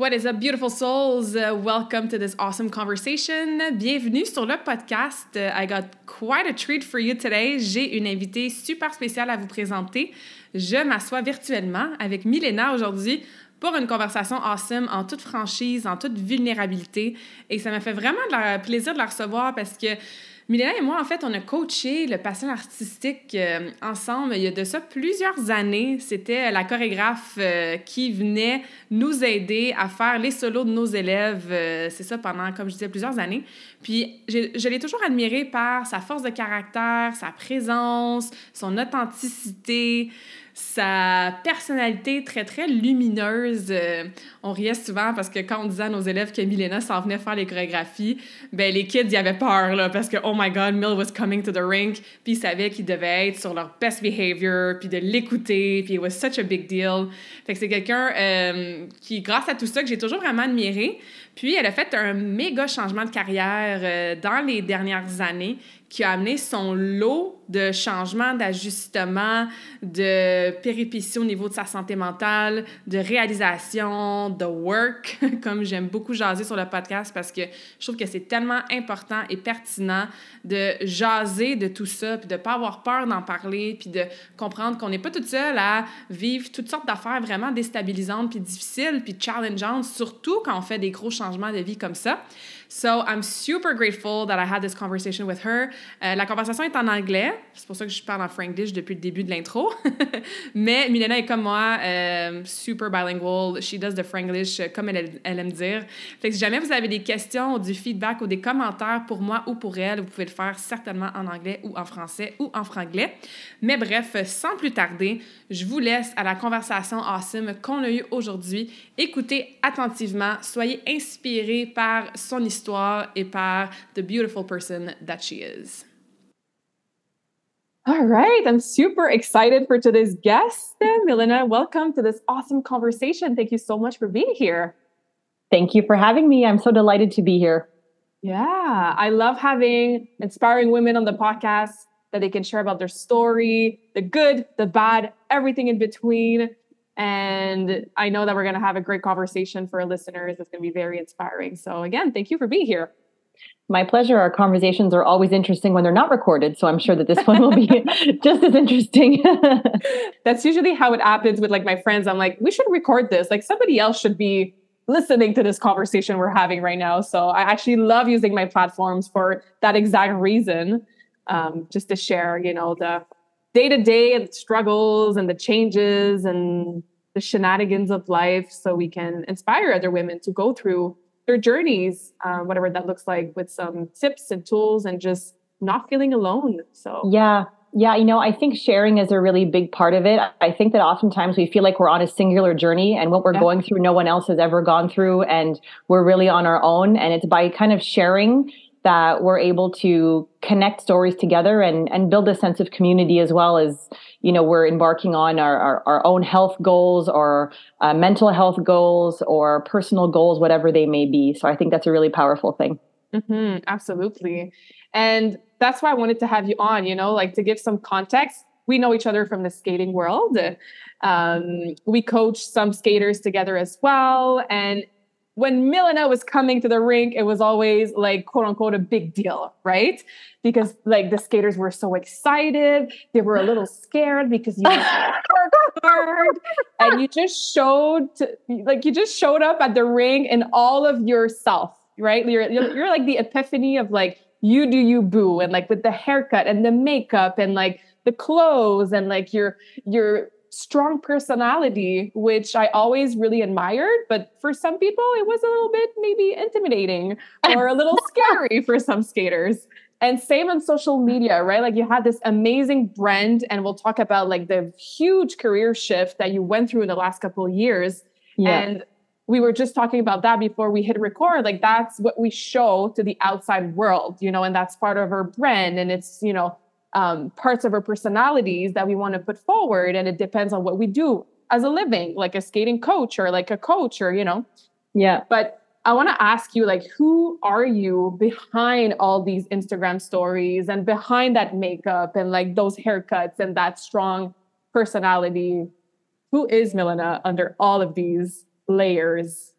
What is up, beautiful souls? Uh, welcome to this awesome conversation. Bienvenue sur le podcast. Uh, I got quite a treat for you today. J'ai une invitée super spéciale à vous présenter. Je m'assois virtuellement avec Milena aujourd'hui pour une conversation awesome en toute franchise, en toute vulnérabilité. Et ça m'a fait vraiment plaisir de la recevoir parce que Milena et moi, en fait, on a coaché le patient artistique euh, ensemble il y a de ça plusieurs années. C'était la chorégraphe euh, qui venait nous aider à faire les solos de nos élèves. Euh, c'est ça pendant, comme je disais, plusieurs années. Puis je l'ai toujours admirée par sa force de caractère, sa présence, son authenticité sa personnalité très, très lumineuse. Euh, on riait souvent parce que quand on disait à nos élèves que Milena s'en venait faire les chorégraphies, ben les kids, y avaient peur, là, parce que, oh my God, Mill was coming to the rink, puis ils savaient qu'ils devaient être sur leur best behavior, puis de l'écouter, puis it was such a big deal. Fait que c'est quelqu'un euh, qui, grâce à tout ça, que j'ai toujours vraiment admiré. Puis, elle a fait un méga changement de carrière euh, dans les dernières années qui a amené son lot de changements, d'ajustements, de péripéties au niveau de sa santé mentale, de réalisation, de work, comme j'aime beaucoup jaser sur le podcast parce que je trouve que c'est tellement important et pertinent de jaser de tout ça, puis de pas avoir peur d'en parler, puis de comprendre qu'on n'est pas toute seule à vivre toutes sortes d'affaires vraiment déstabilisantes, puis difficiles, puis challengeantes, surtout quand on fait des gros changements de vie comme ça. So I'm super grateful that I had this conversation with her. Euh, la conversation est en anglais, c'est pour ça que je parle en franglish depuis le début de l'intro. Mais Milena est comme moi, euh, super bilingual. She does the franglish euh, comme elle, aime dire. Fait que si jamais vous avez des questions du feedback ou des commentaires pour moi ou pour elle, vous pouvez le faire certainement en anglais ou en français ou en franglais. Mais bref, sans plus tarder, je vous laisse à la conversation awesome qu'on a eue aujourd'hui. Écoutez attentivement, soyez inspirés par son histoire histoire et par the beautiful person that she is. All right, I'm super excited for today's guest, Milena. Welcome to this awesome conversation. Thank you so much for being here. Thank you for having me. I'm so delighted to be here. Yeah, I love having inspiring women on the podcast that they can share about their story, the good, the bad, everything in between. And I know that we're going to have a great conversation for our listeners. It's going to be very inspiring. So, again, thank you for being here. My pleasure. Our conversations are always interesting when they're not recorded. So I'm sure that this one will be just as interesting. That's usually how it happens with like my friends. I'm like, we should record this. Like somebody else should be listening to this conversation we're having right now. So I actually love using my platforms for that exact reason. Um, just to share, you know, the day to day struggles and the changes and the shenanigans of life so we can inspire other women to go through their journeys, um, whatever that looks like, with some tips and tools and just not feeling alone. So, yeah. Yeah, you know, I think sharing is a really big part of it. I think that oftentimes we feel like we're on a singular journey and what we're going through, no one else has ever gone through, and we're really on our own. And it's by kind of sharing that we're able to connect stories together and, and build a sense of community as well as you know we're embarking on our, our, our own health goals or uh, mental health goals or personal goals whatever they may be. So i think that's a really powerful thing. Mm-hmm, absolutely. And that's why i wanted to have you on you know like to give some context. We know each other from the skating world. Um, we coach some skaters together as well. And when Milena was coming to the rink, it was always like quote unquote a big deal, right? Because like the skaters were so excited, they were a little scared because you worked hard and you just showed like you just showed up at the ring in all of yourself, right? You're you're like the epiphany of like you do you boo and like with the haircut and the makeup and like the clothes and like your your strong personality, which I always really admired. But for some people, it was a little bit maybe intimidating or a little scary for some skaters. And same on social media, right? Like you had this amazing brand, and we'll talk about like the huge career shift that you went through in the last couple of years. Yeah. And we were just talking about that before we hit record. Like that's what we show to the outside world, you know, and that's part of our brand. And it's, you know, um, parts of our personalities that we want to put forward. And it depends on what we do as a living, like a skating coach or like a coach or, you know. Yeah. But I want to ask you, like, who are you behind all these Instagram stories and behind that makeup and like those haircuts and that strong personality? Who is Milena under all of these layers?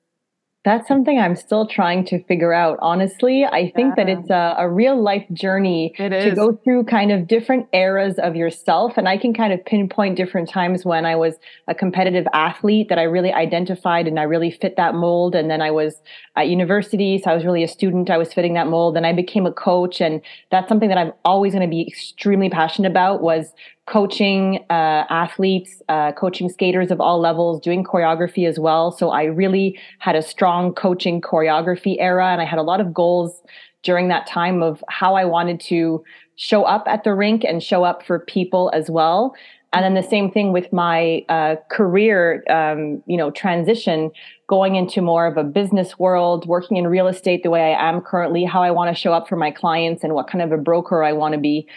That's something I'm still trying to figure out. Honestly, I think yeah. that it's a, a, real life journey to go through kind of different eras of yourself. And I can kind of pinpoint different times when I was a competitive athlete that I really identified and I really fit that mold. And then I was at university, so I was really a student. I was fitting that mold. Then I became a coach. And that's something that I'm always going to be extremely passionate about was coaching uh, athletes, uh, coaching skaters of all levels, doing choreography as well. So I really had a strong coaching choreography era, and I had a lot of goals during that time of how I wanted to show up at the rink and show up for people as well. And then the same thing with my uh, career, um, you know, transition, going into more of a business world, working in real estate the way I am currently, how I want to show up for my clients, and what kind of a broker I want to be.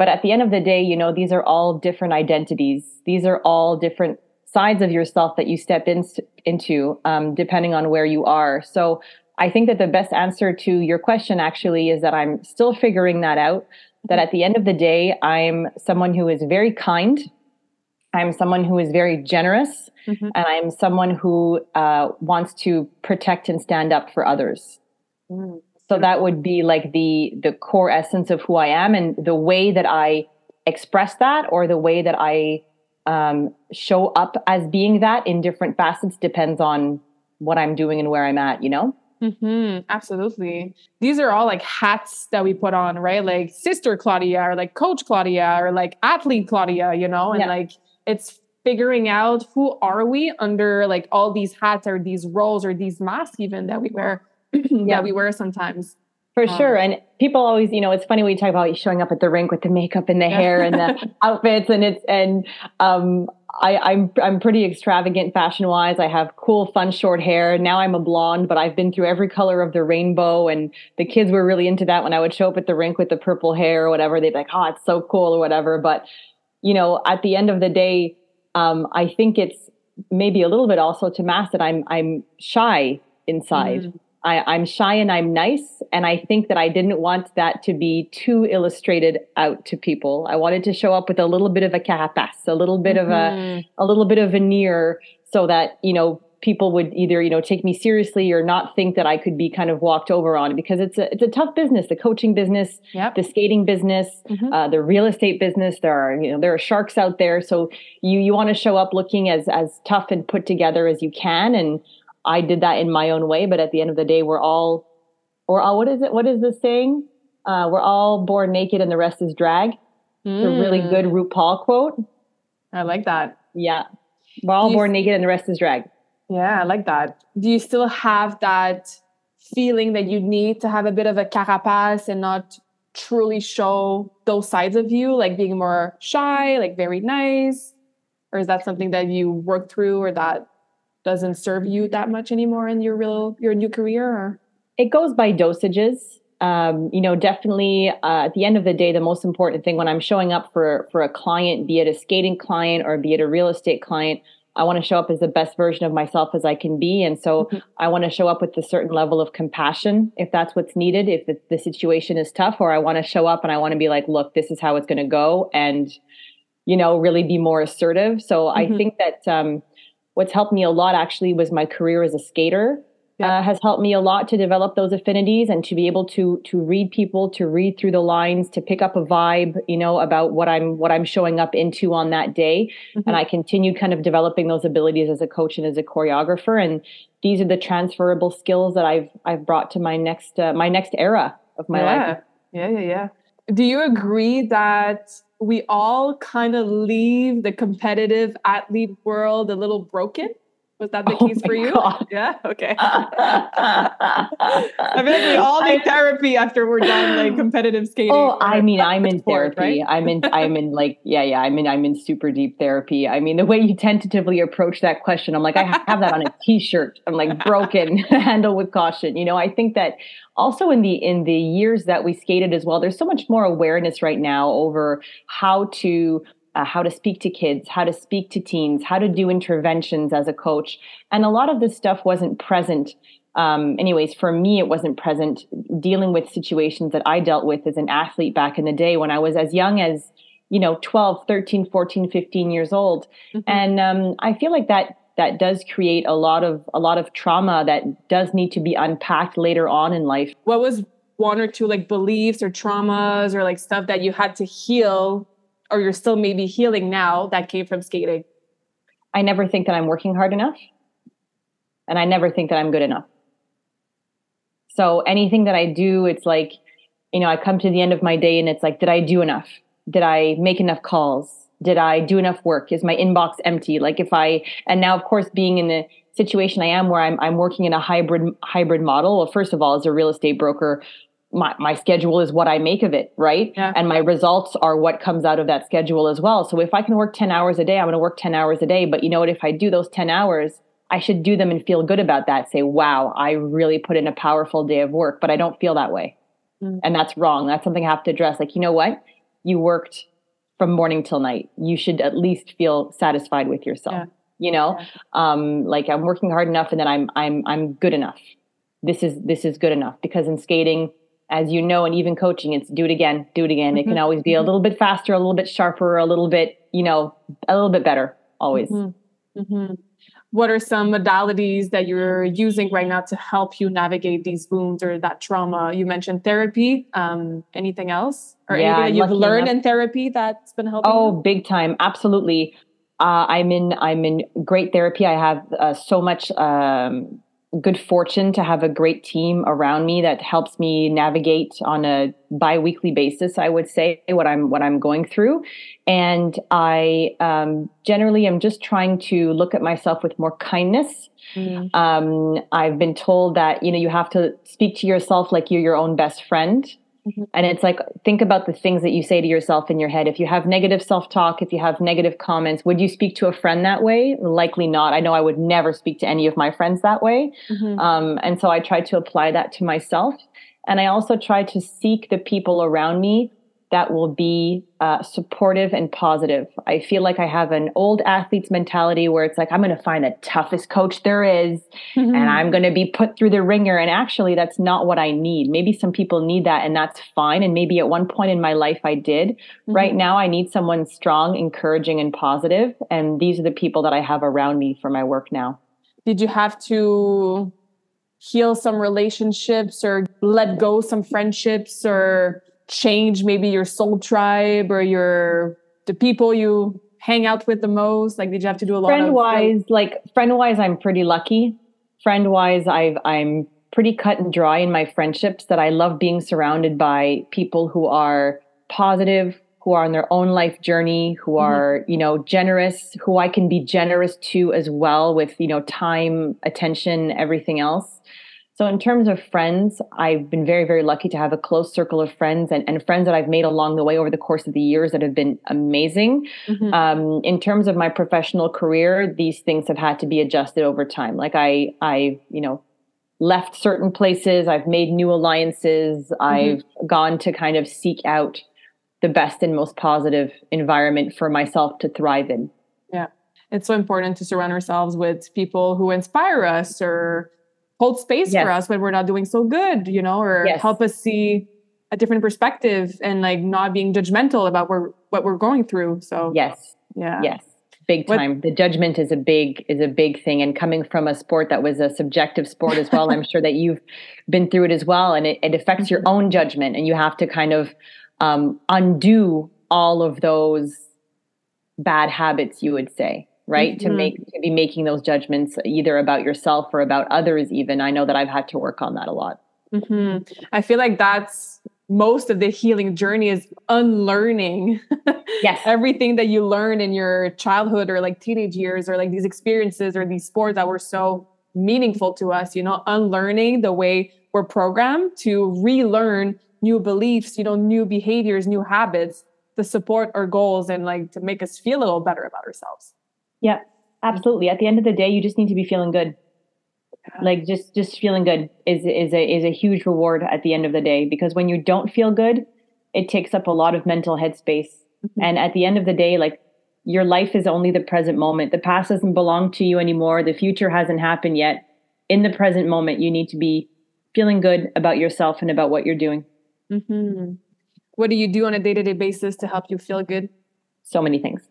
But at the end of the day, you know, these are all different identities. These are all different sides of yourself that you step in, into, um, depending on where you are. So I think that the best answer to your question actually is that I'm still figuring that out. That at the end of the day, I'm someone who is very kind. I'm someone who is very generous. Mm-hmm. And I'm someone who uh, wants to protect and stand up for others. Mm so that would be like the the core essence of who i am and the way that i express that or the way that i um, show up as being that in different facets depends on what i'm doing and where i'm at you know Mm-hmm, absolutely. These are all like hats that we put on, right? Like sister Claudia or like coach Claudia or like athlete Claudia, you know? And yeah. like it's figuring out who are we under like all these hats or these roles or these masks even that we wear yeah. that we were sometimes. For um, sure. And people always, you know, it's funny when you talk about showing up at the rink with the makeup and the yeah. hair and the outfits and it's and um I, I'm I'm pretty extravagant fashion wise. I have cool, fun short hair. Now I'm a blonde, but I've been through every color of the rainbow. And the kids were really into that when I would show up at the rink with the purple hair or whatever. They'd be like, "Oh, it's so cool" or whatever. But you know, at the end of the day, um, I think it's maybe a little bit also to mask that I'm I'm shy inside. Mm. I, am shy and I'm nice. And I think that I didn't want that to be too illustrated out to people. I wanted to show up with a little bit of a carapace, a little bit mm-hmm. of a, mm-hmm. a little bit of veneer so that, you know, people would either, you know, take me seriously or not think that I could be kind of walked over on because it's a, it's a tough business, the coaching business, yep. the skating business, mm-hmm. uh, the real estate business. There are, you know, there are sharks out there. So you, you want to show up looking as, as tough and put together as you can. And, I did that in my own way, but at the end of the day, we're all, or all, what is it? What is this saying? Uh, we're all born naked and the rest is drag. Mm. It's a really good mm. RuPaul quote. I like that. Yeah. We're all born naked and the rest is drag. Yeah, I like that. Do you still have that feeling that you need to have a bit of a carapace and not truly show those sides of you, like being more shy, like very nice? Or is that something that you work through or that doesn't serve you that much anymore in your real your new career or? it goes by dosages um, you know definitely uh, at the end of the day the most important thing when i'm showing up for for a client be it a skating client or be it a real estate client i want to show up as the best version of myself as i can be and so mm-hmm. i want to show up with a certain level of compassion if that's what's needed if the, the situation is tough or i want to show up and i want to be like look this is how it's going to go and you know really be more assertive so mm-hmm. i think that um, what's helped me a lot actually was my career as a skater yeah. uh, has helped me a lot to develop those affinities and to be able to to read people to read through the lines to pick up a vibe you know about what i'm what i'm showing up into on that day mm-hmm. and i continued kind of developing those abilities as a coach and as a choreographer and these are the transferable skills that i've i've brought to my next uh, my next era of my yeah. life yeah yeah yeah do you agree that we all kind of leave the competitive athlete world a little broken? Was that the oh case for you? God. Yeah. Okay. I feel like we all need therapy after we're done like competitive skating. Oh, I mean, I'm in sport, therapy. Right? I'm in. I'm in like yeah, yeah. I'm in. I'm in super deep therapy. I mean, the way you tentatively approach that question, I'm like, I have that on a T-shirt. I'm like broken, handle with caution. You know, I think that also in the in the years that we skated as well, there's so much more awareness right now over how to uh, how to speak to kids, how to speak to teens, how to do interventions as a coach. And a lot of this stuff wasn't present. Um, anyways, for me, it wasn't present dealing with situations that I dealt with as an athlete back in the day when I was as young as, you know, 12, 13, 14, 15 years old. Mm-hmm. And um, I feel like that that does create a lot of a lot of trauma that does need to be unpacked later on in life. What was one or two like beliefs or traumas or like stuff that you had to heal or you're still maybe healing now that came from skating? I never think that I'm working hard enough. And I never think that I'm good enough. So anything that I do, it's like, you know, I come to the end of my day and it's like, did I do enough? Did I make enough calls? Did I do enough work? Is my inbox empty? Like if I, and now of course being in the situation I am where I'm, I'm working in a hybrid, hybrid model. Well, first of all, as a real estate broker, my, my schedule is what I make of it, right? Yeah. And my results are what comes out of that schedule as well. So if I can work 10 hours a day, I'm going to work 10 hours a day. But you know what? If I do those 10 hours, I should do them and feel good about that. Say, wow, I really put in a powerful day of work, but I don't feel that way. Mm. And that's wrong. That's something I have to address. Like, you know what? You worked from morning till night. You should at least feel satisfied with yourself. Yeah. You know, yeah. um, like I'm working hard enough and then I'm I'm I'm good enough. This is this is good enough because in skating, as you know, and even coaching, it's do it again, do it again. Mm-hmm. It can mm-hmm. always be a mm-hmm. little bit faster, a little bit sharper, a little bit, you know, a little bit better always. Mm-hmm. mm-hmm. What are some modalities that you're using right now to help you navigate these wounds or that trauma? You mentioned therapy. Um, anything else or yeah, anything that you've learned enough. in therapy that's been helping? Oh, you? big time. Absolutely. Uh, I'm in, I'm in great therapy. I have uh, so much, um, good fortune to have a great team around me that helps me navigate on a biweekly basis i would say what i'm what i'm going through. And i um, generally am just trying to look at myself with more kindness. Mm. um, i've been told that you know you have to speak to yourself like you're your own best friend Mm-hmm. And it's like, think about the things that you say to yourself in your head. If you have negative self talk, if you have negative comments, would you speak to a friend that way? Likely not. I know I would never speak to any of my friends that way. Mm-hmm. Um, and so I try to apply that to myself. And I also try to seek the people around me that will be uh, supportive and positive. I feel like I have an old athlete's mentality where it's like, I'm going to find the toughest coach there is, mm-hmm. and I'm going to be put through the ringer. And actually, that's not what I need. Maybe some people need that, and that's fine. And maybe at one point in my life, I did. Mm-hmm. Right now, I need someone strong, encouraging, and positive. And these are the people that I have around me for my work now. Did you have to heal some relationships or let go some friendships or change maybe your soul tribe or your the people you hang out with the most? Like, did you have to do a lot friend of wise? Like friend wise, I'm pretty lucky. Friend wise, I've I'm pretty cut and dry in my friendships. That I love being surrounded by people who are positive, who are on their own life journey, who mm-hmm. are you know generous, who I can be generous to as well with you know time, attention, everything else. So, in terms of friends, I've been very, very lucky to have a close circle of friends and, and friends that I've made along the way over the course of the years that have been amazing. Mm-hmm. Um, in terms of my professional career, these things have had to be adjusted over time. Like I, I, you know, left certain places, I've made new alliances, mm-hmm. I've gone to kind of seek out the best and most positive environment for myself to thrive in. Yeah. It's so important to surround ourselves with people who inspire us or hold space yes. for us when we're not doing so good, you know, or yes. help us see a different perspective and like not being judgmental about where, what we're going through. So yes, yeah, yes, big time. What, the judgment is a big is a big thing, and coming from a sport that was a subjective sport as well, I'm sure that you've been through it as well, and it, it affects your mm-hmm. own judgment, and you have to kind of um, undo all of those bad habits. You would say right? Mm-hmm. to make to be making those judgments either about yourself or about others even. I know that i've had to work on that a lot. Mm-hmm. i feel like that's most of the healing journey is unlearning yes. everything that you learn in your childhood or like teenage years or like these experiences or these sports that were so meaningful to us you know? Unlearning the way we're programmed to relearn new beliefs you know new behaviors new habits to support our goals and like to make us feel a little better about ourselves yeah absolutely. At the end of the day you just need to be feeling good. Like just just feeling good is is a is a huge reward at the end of the day because when you don't feel good it takes up a lot of mental headspace. Mm-hmm. and at the end of the day like your life is only the present moment. The past doesn't belong to you anymore. The future hasn't happened yet. In the present moment you need to be feeling good about yourself and about what you're doing. Mm-hmm. what do you do on a day-to-day basis to help you feel good? So many things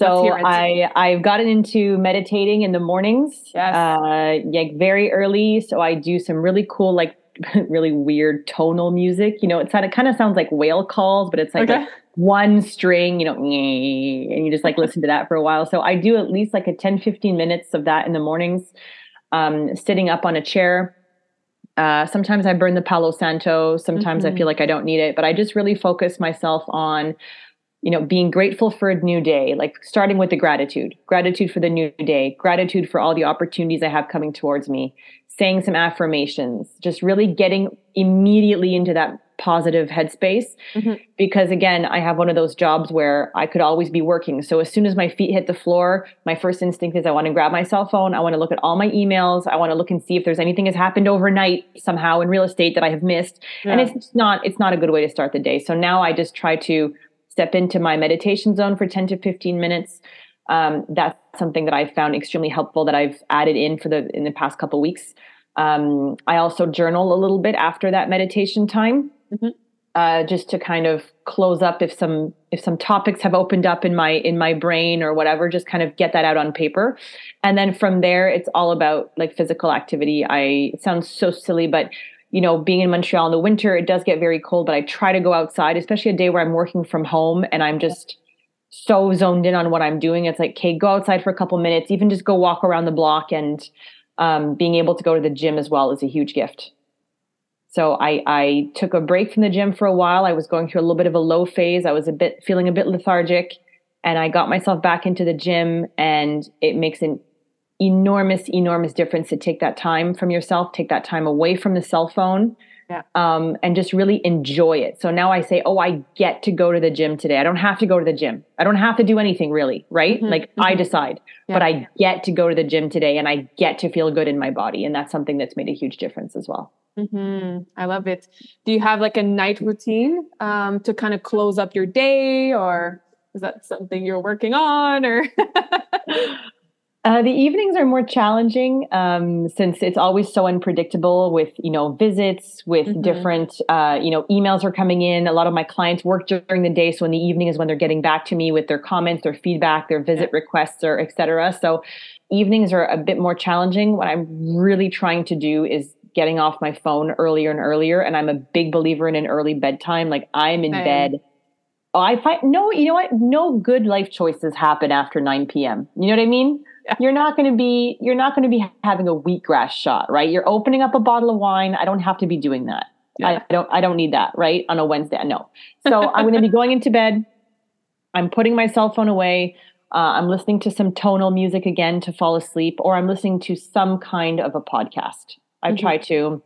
so I I've gotten into meditating in the mornings. Yes. Uh, like very early. So I do some really cool, like really weird tonal music. You know, it's kind of kind of sounds like whale calls, but it's like, okay. like one string, you know, and you just like listen to that for a while. So I do at least like a 10, 15 minutes of that in the mornings, um, sitting up on a chair. Uh, sometimes I burn the Palo Santo. Sometimes mm-hmm. I feel like I don't need it, but I just really focus myself on you know being grateful for a new day like starting with the gratitude gratitude for the new day gratitude for all the opportunities i have coming towards me saying some affirmations just really getting immediately into that positive headspace. Mm-hmm. because again i have one of those jobs where i could always be working. So as soon as my feet hit the floor my first instinct is i want to grab my cell phone. I want to look at all my emails. I want to look and see if there's anything has happened overnight somehow in real estate that i have missed. Yeah. and it's not it's not a good way to start the day. So now i just try to step into my meditation zone for 10 to 15 minutes. Um, that's something that I've found extremely helpful that I've added in for the in the past couple weeks. Um, I also journal a little bit after that meditation time, mm-hmm. uh, just to kind of close up if some if some topics have opened up in my in my brain or whatever. Just kind of get that out on paper, and then from there, it's all about like physical activity. I it sounds so silly, but you know, being in Montreal in the winter, it does get very cold, but I try to go outside, especially a day where I'm working from home and I'm just so zoned in on what I'm doing. It's like, okay, go outside for a couple minutes, even just go walk around the block and um, being able to go to the gym as well is a huge gift. So I, I took a break from the gym for a while. I was going through a little bit of a low phase. I was a bit feeling a bit lethargic and I got myself back into the gym and it makes an enormous, enormous difference to take that time from yourself, take that time away from the cell phone. Yeah. Um, and just really enjoy it. So now I say, oh, I get to go to the gym today. I don't have to go to the gym. I don't have to do anything really, right? Mm-hmm. Like mm-hmm. I decide, yeah. but I get to go to the gym today and I get to feel good in my body. And that's something that's made a huge difference as well. Mm-hmm. I love it. Do you have like a night routine um, to kind of close up your day or is that something you're working on or? Uh, the evenings are more challenging um, since it's always so unpredictable with you know visits with mm-hmm. different uh, you know emails are coming in. A lot of my clients work during the day so in the evening is when they're getting back to me with their comments their feedback their visit yeah. requests or etc so evenings are a bit more challenging. What i'm really trying to do is getting off my phone earlier and earlier and i'm a big believer in an early bedtime. Like i'm in bed. Oh, i find no you know what? No good life choices happen after 9 p.m you know what i mean you're not going to be you're not going to be having a wheatgrass shot, right? You're opening up a bottle of wine. I don't have to be doing that. Yeah. I, don't I don't need that, right? On a Wednesday. No. So I'm going to be going into bed. I'm putting my cell phone away. Uh, I'm listening to some tonal music again to fall asleep, or I'm listening to some kind of a podcast. I mm-hmm. try to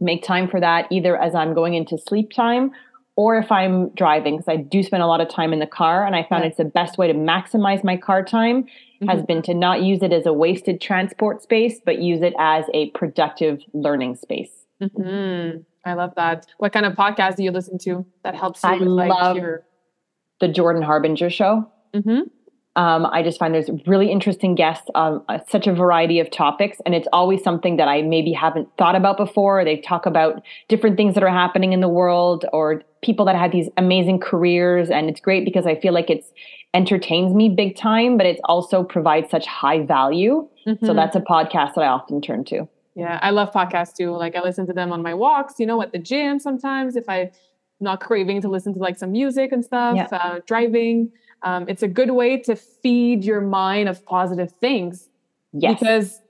make time for that either as I'm going into sleep time or if I'm driving, because I do spend a lot of time in the car. And I found yeah. it's the best way to maximize my car time mm-hmm. has been to not use it as a wasted transport space, but use it as a productive learning space. Mm-hmm. I love that. What kind of podcast do you listen to that helps you I with like love your the Jordan Harbinger show? Mm-hmm. Um, I just find there's really interesting guests on uh, such a variety of topics, and it's always something that I maybe haven't thought about before. They talk about different things that are happening in the world, or people that have these amazing careers, and it's great because I feel like it's entertains me big time, but it also provides such high value. Mm-hmm. So that's a podcast that I often turn to. Yeah, I love podcasts too. Like I listen to them on my walks, you know, at the gym sometimes if I'm not craving to listen to like some music and stuff, yeah. uh, driving. Um, it's a good way to feed your mind of positive things. Yes. Because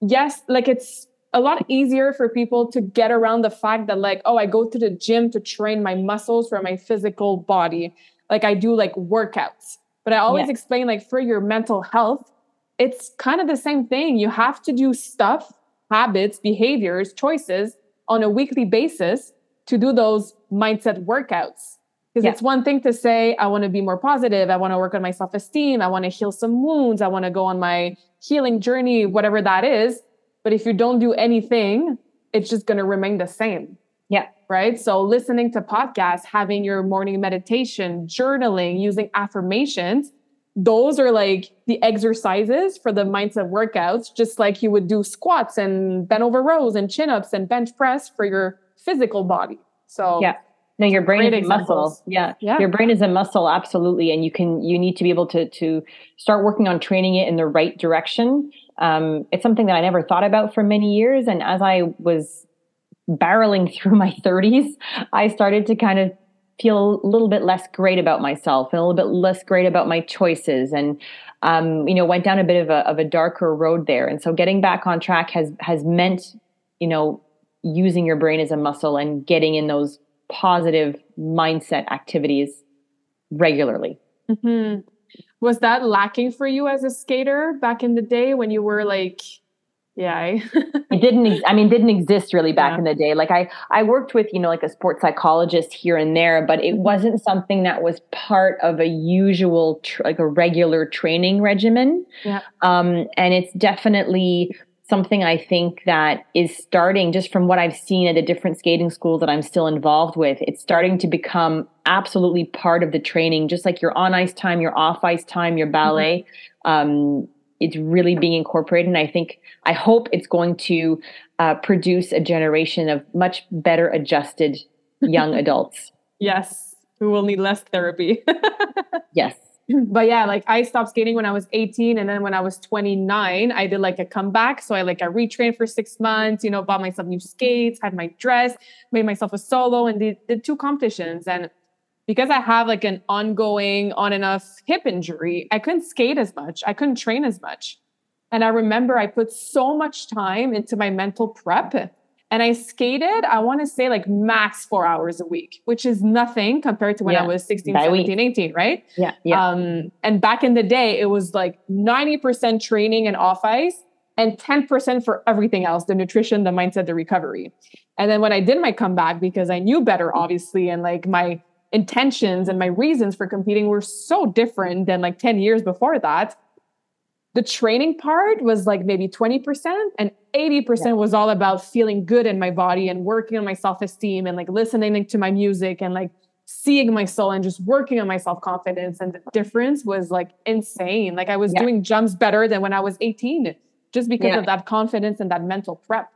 yes, like it's a lot easier for people to get around the fact that like oh i go to the gym to train my muscles for my physical body like i do like workouts but i always explain like for your mental health it's kind of the same thing you have to do stuff habits behaviors choices on a weekly basis to do those mindset workouts because yeah. it's one thing to say i want to be more positive i want to work on my self-esteem i want to heal some wounds i want to go on my healing journey whatever that is but if you don't do anything, it's just going to remain the same. Yeah. Right. So listening to podcasts, having your morning meditation, journaling, using affirmations, those are like the exercises for the mindset workouts, just like you would do squats and bent over rows and chin ups and bench press for your physical body. So, yeah. No, your brain is a muscle. Yeah. yeah. Your brain is a muscle, absolutely. And you can, you need to be able to, to start working on training it in the right direction um, it's something that I never thought about for many years. And as I was barreling through my 30s, I started to kind of feel a little bit less great about myself and a little bit less great about my choices and um, you know went down a bit of a, of a darker road there and so getting back on track has has meant you know using your brain as a muscle and getting in those positive mindset activities regularly mm-hmm was that lacking for you as a skater back in the day when you were like yeah it didn't i mean didn't exist really back yeah. in the day like i i worked with you know like a sports psychologist here and there but it wasn't something that was part of a usual tr- like a regular training regimen yeah. um and it's definitely something I think that is starting just from what I've seen at the different skating schools that I'm still involved with. It's starting to become absolutely part of the training, just like your on ice time, your off ice time, your ballet. Mm-hmm. Um, it's really being incorporated. And I think, I hope it's going to uh, produce a generation of much better adjusted young adults. Yes, who will need less therapy. yes. but yeah, like I stopped skating when I was 18. And then when I was 29, I did like a comeback. So I like I retrained for six months, you know, bought myself new skates, had my dress, made myself a solo and did, did two competitions. And because I have like an ongoing on and off hip injury, I couldn't skate as much. I couldn't train as much. And I remember I put so much time into my mental prep and I skated, I want to say like max four hours a week, which is nothing compared to when yeah. I was 16, By 17, week. 18, right? Yeah. yeah. Um, and back in the day, it was like 90% training and off ice and 10% for everything else the nutrition, the mindset, the recovery. And then when I did my comeback, because I knew better, obviously, and like my intentions and my reasons for competing were so different than like 10 years before that the training part was like maybe 20% and 80% yeah. was all about feeling good in my body and working on my self-esteem and like listening to my music and like seeing my soul and just working on my self-confidence and the difference was like insane like i was yeah. doing jumps better than when i was 18 just because yeah. of that confidence and that mental prep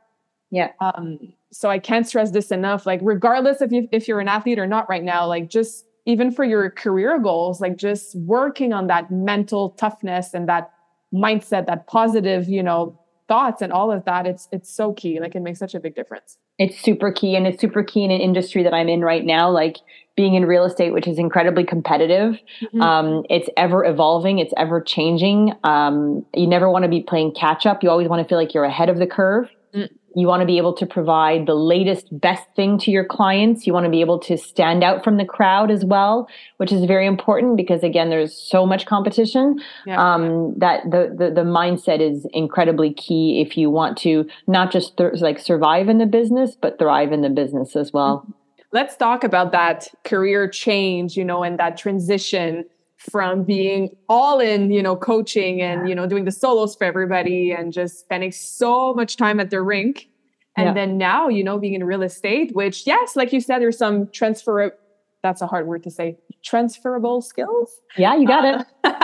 yeah um so i can't stress this enough like regardless if you if you're an athlete or not right now like just even for your career goals like just working on that mental toughness and that mindset, that positive, you know, thoughts and all of that, it's it's so key. Like it makes such a big difference. It's super key and it's super key in an industry that I'm in right now, like being in real estate, which is incredibly competitive. Mm-hmm. Um, it's ever evolving, it's ever changing. Um, you never want to be playing catch up. You always want to feel like you're ahead of the curve. Mm you want to be able to provide the latest best thing to your clients. You want to be able to stand out from the crowd as well which is very important because again there's so much competition. Yeah. um, that the, the, the mindset is incredibly key if you want to not just th- like survive in the business but thrive in the business as well. Let's talk about that career change you know and that transition from being all in, you know, coaching and, you know, doing the solos for everybody and just spending so much time at the rink. And yeah. then now, you know, being in real estate, which, yes, like you said, there's some transfer, that's a hard word to say, transferable skills. Yeah, you got uh, it.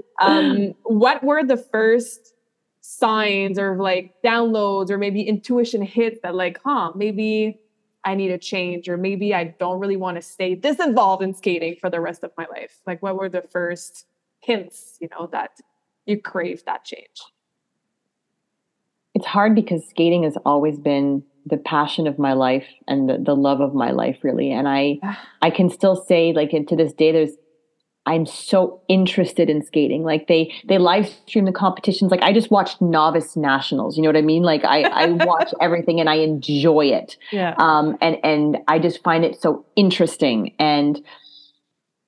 um, what were the first signs or like downloads or maybe intuition hits that, like, huh, maybe I need a change, or maybe I don't really want to stay this involved in skating for the rest of my life? Like, what were the first hints, you know, that you crave that change? It's hard because skating has always been the passion of my life and the, the love of my life, really. And I, I can still say, like, to this day, there's I'm so interested in skating. Like they they live stream the competitions. Like I just watched novice nationals. You know what I mean? Like I I watch everything and I enjoy it. Yeah. Um and and I just find it so interesting and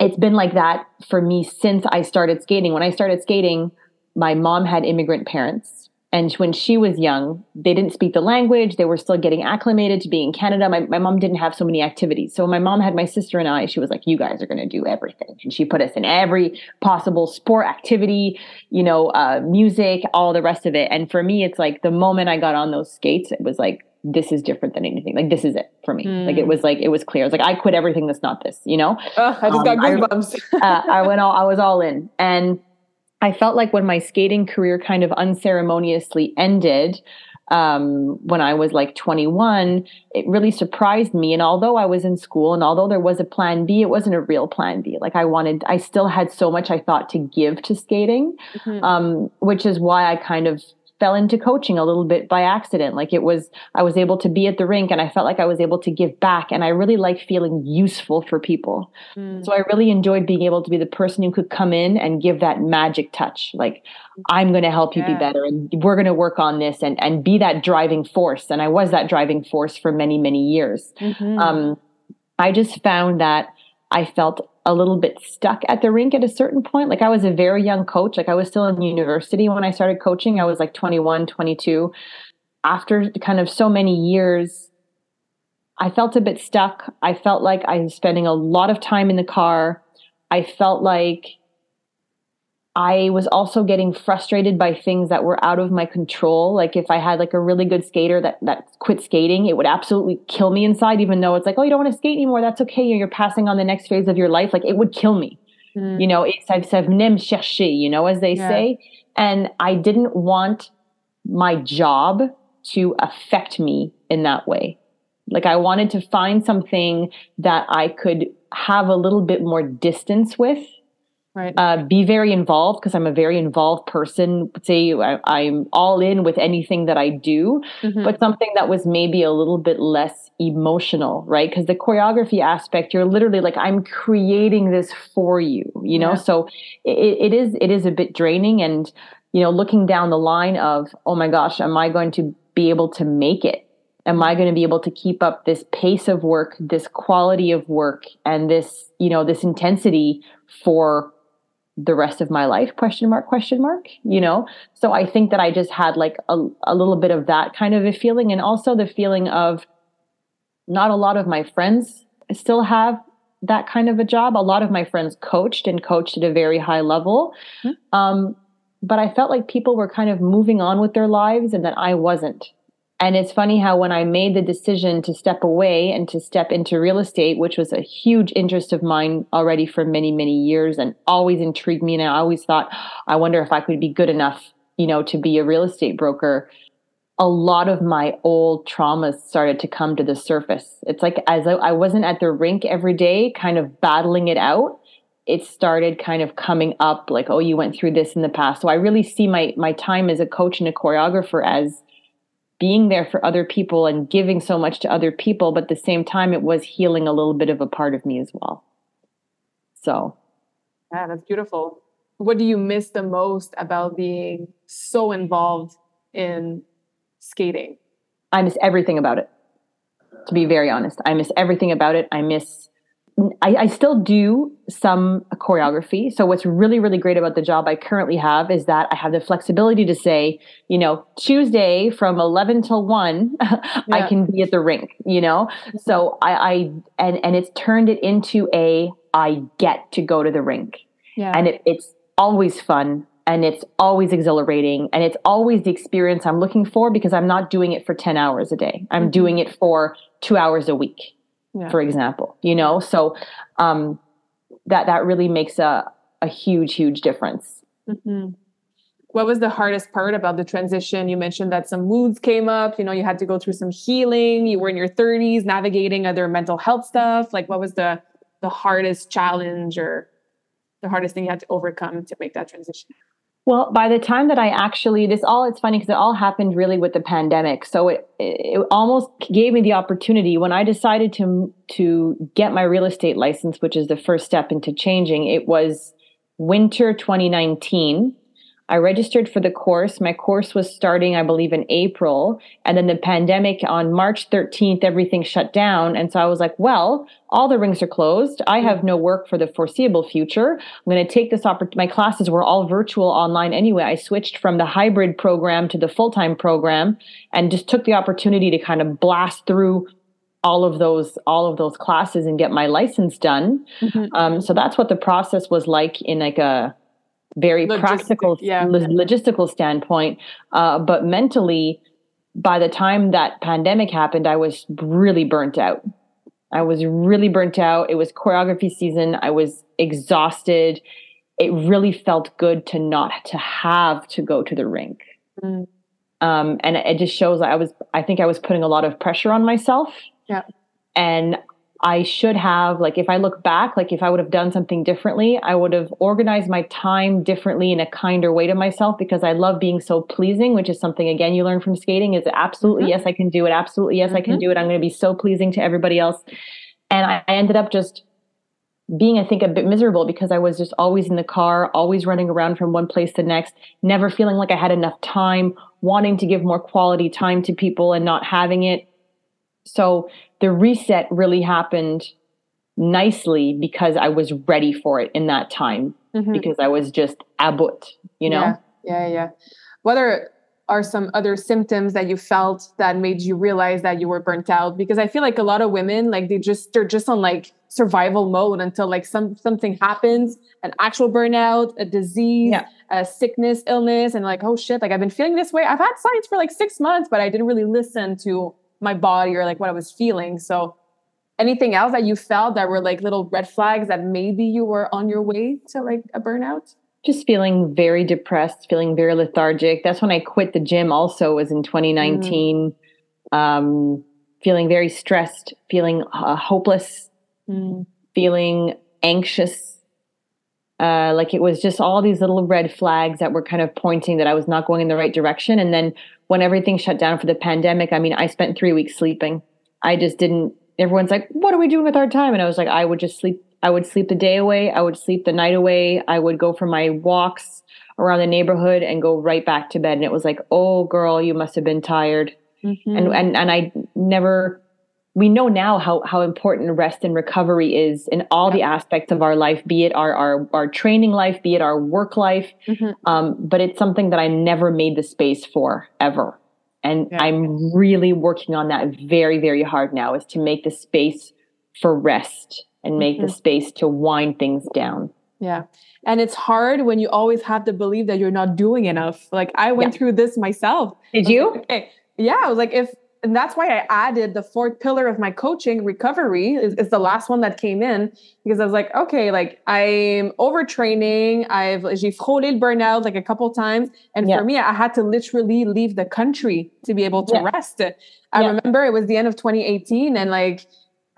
it's been like that for me since I started skating. When I started skating, my mom had immigrant parents and when she was young, they didn't speak the language. They were still getting acclimated to being in Canada. My, my mom didn't have so many activities. So my mom had my sister and I, she was like, you guys are going to do everything. And she put us in every possible sport activity, you know, uh, music, all the rest of it. And for me, it's like the moment I got on those skates, it was like, this is different than anything. Like this is it for me. Mm. Like it was like, it was clear. It's like, I quit everything that's not this, you know? Oh, I just um, got goosebumps. I, uh, I went all, I was all in. And I felt like when my skating career kind of unceremoniously ended, um, when I was like 21, it really surprised me. And although I was in school and although there was a plan B, it wasn't a real plan B. Like I wanted, I still had so much I thought to give to skating, mm-hmm. um, which is why I kind of fell into coaching a little bit by accident. Like it was, I was able to be at the rink and I felt like I was able to give back. And I really like feeling useful for people. Mm. So I really enjoyed being able to be the person who could come in and give that magic touch. Like, I'm going to help you yeah. be better and we're going to work on this and, and be that driving force. And I was that driving force for many, many years. Mm-hmm. Um, I just found that I felt a little bit stuck at the rink at a certain point. Like I was a very young coach. Like I was still in university when I started coaching. I was like 21, 22. After kind of so many years, I felt a bit stuck. I felt like I was spending a lot of time in the car. I felt like I was also getting frustrated by things that were out of my control. Like if I had like a really good skater that that quit skating, it would absolutely kill me inside. Even though it's like, oh, you don't want to skate anymore, that's okay. You're passing on the next phase of your life. Like it would kill me. Mm. You know, it's ça venait me chercher. You know, as they yeah. say. And I didn't want my job to affect me in that way. Like I wanted to find something that I could have a little bit more distance with Right. Uh, be very involved because I'm a very involved person. Say I, am all in with anything that I do, mm-hmm. but something that was maybe a little bit less emotional, right? Because the choreography aspect, you're literally like, I'm creating this for you, you know. Yeah. So it, it is it is a bit draining, and you know, looking down the line of, oh my gosh, am I going to be able to make it? am i going to be able to keep up this pace of work this quality of work and this you know this intensity for the rest of my life question mark question mark you know? So i think that i just had like a, a little bit of that kind of a feeling and also the feeling of not a lot of my friends still have that kind of a job. A lot of my friends coached and coached at a very high level. Mm-hmm. um, but i felt like people were kind of moving on with their lives and that i wasn't and it's funny how when I made the decision to step away and to step into real estate, which was a huge interest of mine already for many, many years and always intrigued me. And I always thought, I wonder if I could be good enough, you know, to be a real estate broker. A lot of my old traumas started to come to the surface. It's like as I wasn't at the rink every day, kind of battling it out it started kind of coming up like oh you went through this in the past so i really see my my time as a coach and a choreographer as being there for other people and giving so much to other people, but at the same time, it was healing a little bit of a part of me as well. So, yeah, that's beautiful. What do you miss the most about being so involved in skating? I miss everything about it. To be very honest, I miss everything about it. I miss I, I, still do some choreography. So what's really, really great about the job I currently have is that I have the flexibility to say, you know, Tuesday from 11 till 1, yeah. I can be at the rink, you know? Mm-hmm. So I, I, and, and it's turned it into a, I get to go to the rink. Yeah. And it, it's always fun and it's always exhilarating and it's always the experience I'm looking for because I'm not doing it for 10 hours a day. I'm mm-hmm. doing it for two hours a week yeah. for example you know? So um, that that really makes a, a huge huge difference. Mm-hmm. what was the hardest part about the transition? You mentioned that some moods came up you know you had to go through some healing you were in your 30s navigating other mental health stuff. Like what was the the hardest challenge or the hardest thing you had to overcome to make that transition Well, by the time that I actually, this all, it's funny because it all happened really with the pandemic. So it, it almost gave me the opportunity when I decided to, to get my real estate license, which is the first step into changing. It was winter 2019. I registered for the course. My course was starting, I believe, in April. And then the pandemic on March 13th, everything shut down. And so I was like, well, all the rings are closed. I have no work for the foreseeable future. I'm going to take this opportunity. My classes were all virtual online anyway. I switched from the hybrid program to the full time program and just took the opportunity to kind of blast through all of those all of those classes and get my license done mm-hmm. um, so that's what the process was like in like a very Logistic, practical yeah. logistical standpoint uh, but mentally by the time that pandemic happened i was really burnt out. I was really burnt out. It was choreography season. I was exhausted. It really felt good to not to have to go to the rink. Mm. um, and it just shows i was i think i was putting a lot of pressure on myself. Yeah. And I should have, like, if I look back, like, if I would have done something differently, I would have organized my time differently in a kinder way to myself because I love being so pleasing, which is something, again, you learn from skating is absolutely, mm-hmm. yes, I can do it. Absolutely, yes, mm-hmm. I can mm-hmm. do it. I'm going to be so pleasing to everybody else. And I, I ended up just being, I think, a bit miserable because I was just always in the car, always running around from one place to next, never feeling like I had enough time, wanting to give more quality time to people and not having it. So the reset really happened nicely because I was ready for it in that time mm-hmm. because I was just abut, you know? Yeah, yeah, yeah. Whether are some other symptoms that you felt that made you realize that you were burnt out because i feel like a lot of women like they just they're just on like survival mode until like some something happens an actual burnout a disease yeah. a sickness illness and like oh shit like i've been feeling this way i've had signs for like six months but i didn't really listen to my body or like what I was feeling. So anything else that you felt that were like little red flags that maybe you were on your way to like a burnout? Just feeling very depressed, feeling very lethargic. That's when I quit the gym also was in 2019. Mm. Um, feeling very stressed, feeling uh, hopeless, mm. feeling anxious. Uh, like it was just all these little red flags that were kind of pointing that I was not going in the right direction. And then when everything shut down for the pandemic, I mean, I spent three weeks sleeping. I just didn't. Everyone's like, "What are we doing with our time?" And I was like, "I would just sleep. I would sleep the day away. I would sleep the night away. I would go for my walks around the neighborhood and go right back to bed." And it was like, "Oh, girl, you must have been tired." Mm-hmm. And and and I never we know now how how important rest and recovery is in all the aspects of our life, be it our our, our training life, be it our work life. Mm-hmm. Um, but it's something that I never made the space for ever. And yeah. I'm really working on that very, very hard now is to make the space for rest and make mm-hmm. the space to wind things down. Yeah. And it's hard when you always have to believe that you're not doing enough. Like I went yeah. through this myself. Did you? Like, okay. Yeah. I was like, if and that's why I added the fourth pillar of my coaching recovery is, is, the last one that came in because I was like, okay, like I'm overtraining. I've j'ai frôlé le burnout like a couple times, and yeah. for me, I had to literally leave the country to be able to yeah. rest. I yeah. remember it was the end of 2018, and like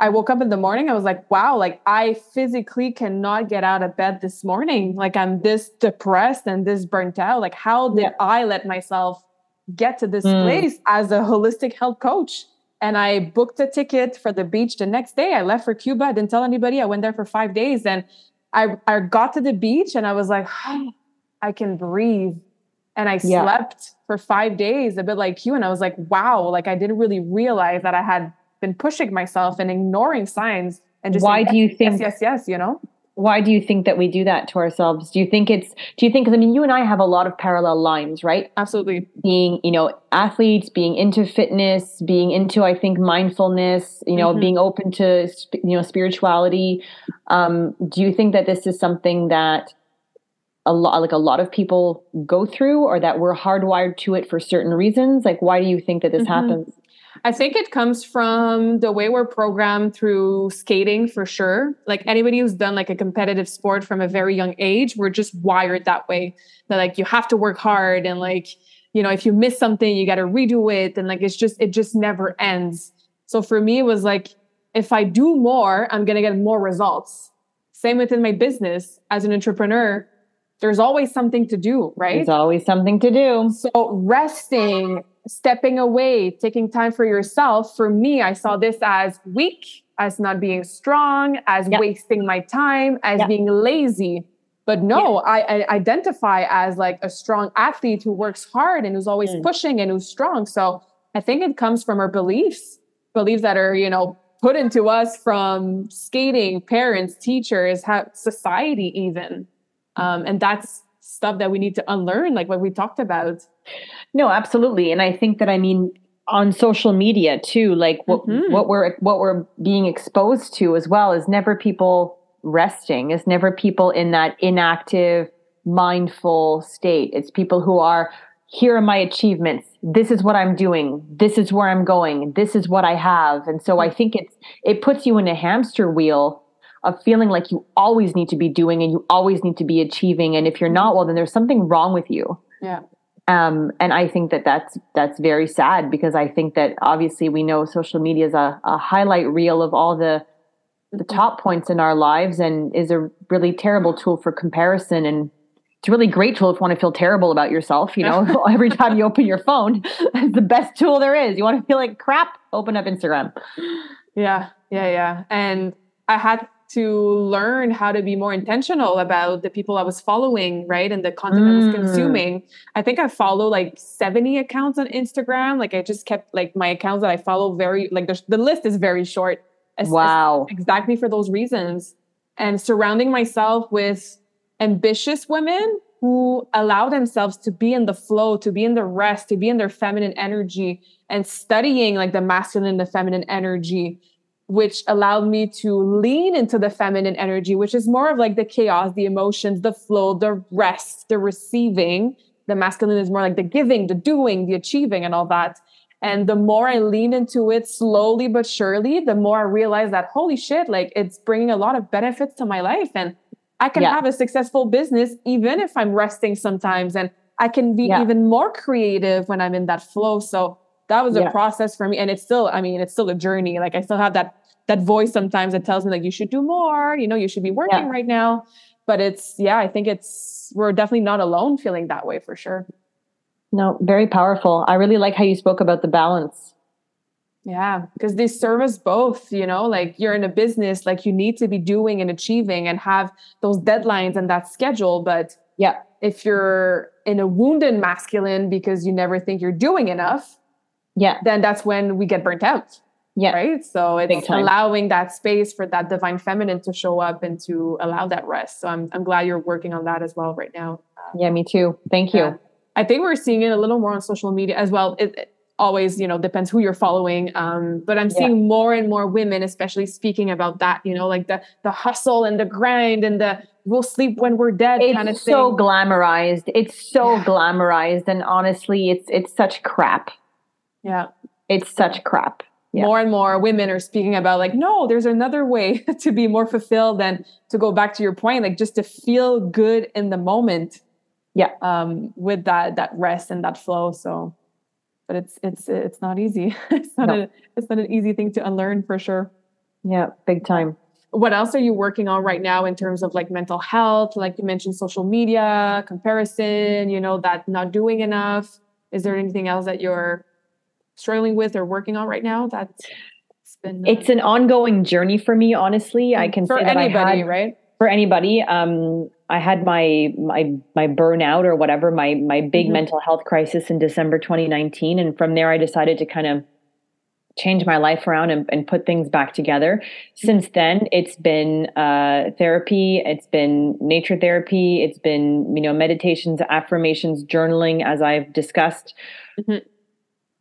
I woke up in the morning, I was like, wow, like I physically cannot get out of bed this morning. Like I'm this depressed and this burnt out. Like how did I let myself get to this mm. place as a holistic health coach. And I booked a ticket for the beach the next day. I left for Cuba. I didn't tell anybody. I went there for five days. And I, I got to the beach and I was like, oh, I can breathe. And I yeah. slept for five days, a bit like you. And I was like, wow, like I didn't really realize that I had been pushing myself and ignoring signs and just why saying, do you think yes, yes, yes, you know? Why do you think that we do that to ourselves? Do you think it's do you think because i mean you and i have a lot of parallel lines right? Absolutely. Being you know athletes being into fitness being into i think mindfulness you know mm-hmm. being open to you know spirituality. Um, do you think that this is something that a lot like a lot of people go through or that we're hardwired to it for certain reasons? Like why do you think that this mm-hmm. happens I think it comes from the way we're programmed through skating for sure. Like anybody who's done like a competitive sport from a very young age, we're just wired that way. That like you have to work hard and like, you know, if you miss something, you got to redo it. And like, it's just, it just never ends. So for me, it was like, if I do more, I'm going to get more results. Same within my business as an entrepreneur there's always something to do, right? There's always something to do. So resting, stepping away, taking time for yourself. For me, I saw this as weak, as not being strong, as yep. wasting my time, as yep. being lazy. But no, yeah. I, I, identify as like a strong athlete who works hard and who's always mm. pushing and who's strong. So I think it comes from our beliefs, beliefs that are, you know, put into us from skating, parents, teachers, society, even. Um, and that's stuff that we need to unlearn, like what we talked about. No, absolutely. And I think that I mean on social media too, like what mm-hmm. what we're what we're being exposed to as well is never people resting. It's never people in that inactive, mindful state. It's people who are here are my achievements. This is what I'm doing. This is where I'm going. This is what I have. And so I mm. think it's it puts you in a hamster wheel of feeling like you always need to be doing and you always need to be achieving and if you're not well then there's something wrong with you. Yeah. Um, and I think that that's that's very sad because I think that obviously we know social media is a, a highlight reel of all the the top points in our lives and is a really terrible tool for comparison. And it's a really great tool if you want to feel terrible about yourself you know every time you open your phone it's the best tool there is. You want to feel like crap? Open up instagram. Yeah yeah yeah. And i had to learn how to be more intentional about the people I was following, right? And the content mm. I was mm. consuming. I think I follow like 70 accounts on Instagram. Like I just kept like my accounts that I follow very like the, the list is very short. Wow. Exactly for those reasons. And surrounding myself with ambitious women who allow themselves to be in the flow, to be in the rest, to be in their feminine energy and studying like the masculine and the feminine energy which allowed me to lean into the feminine energy, which is more of like the chaos, the emotions, the flow, the rest, the receiving. The masculine is more like the giving, the doing, the achieving, and all that. And the more I lean into it slowly but surely, the more I realize that holy shit, like it's bringing a lot of benefits to my life. And I can yeah. have a successful business even if I'm resting sometimes. And I can be yeah. even more creative when I'm in that flow. So that was a process for me. And it's still, I mean, it's still a journey. Like I still have that that voice sometimes that tells me like you should do more you know you should be working yeah. right now. But it's yeah i think it's we're definitely not alone feeling that way for sure. No very powerful. I really like how you spoke about the balance. Yeah because they serve us both you know like you're in a business like you need to be doing and achieving and have those deadlines and that schedule but yeah. if you're in a wounded masculine because you never think you're doing enough yeah. then that's when we get burnt out yeah. Right. So it's allowing that space for that divine feminine to show up and to allow that rest. So I'm, I'm glad you're working on that as well right now. Yeah, me too. Thank you. Yeah. I think we're seeing it a little more on social media as well. It, it always, you know, depends who you're following. Um, but I'm seeing yeah. more and more women, especially speaking about that, you know, like the the hustle and the grind and the we'll sleep when we're dead it's kind of thing. so glamorized. It's so yeah. glamorized. And honestly, it's it's such crap. Yeah. It's such crap yeah. more and more women are speaking about like no there's another way to be more fulfilled than to go back to your point like just to feel good in the moment yeah. um with that that rest and that flow. So but it's it's it's not easy. It's not no. a, it's not an easy thing to unlearn for sure. Yeah big time. What else are you working on right now in terms of like mental health? Like you mentioned social media comparison you know that not doing enough. Is there anything else that you're struggling with or working on right now? That's been. Uh, it's an ongoing journey for me, honestly. I can for say that anybody, I had, right? For anybody, um, I had my my my burnout or whatever, my my big mm-hmm. mental health crisis in December 2019, and from there I decided to kind of change my life around and, and put things back together. Since then, it's been uh, therapy, it's been nature therapy, it's been you know meditations, affirmations, journaling, as I've discussed. Mm-hmm